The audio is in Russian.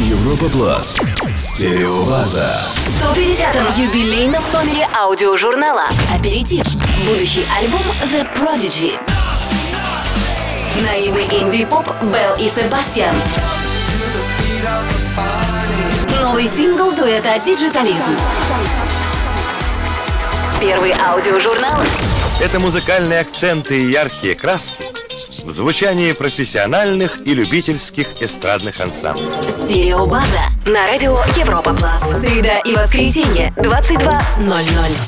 Европа Плюс. Стереобаза. В 150-м юбилейном номере аудиожурнала «Аперитив» будущий альбом The Prodigy. Наивный инди-поп Belle и Sebastian. Новый сингл дуэта «Digitalism». Первый аудиожурнал Это музыкальные акценты и яркие краски в звучании профессиональных и любительских эстрадных ансамблей. «Стереобаза» на радио Европа Плас. Среда и воскресенье, 22.00.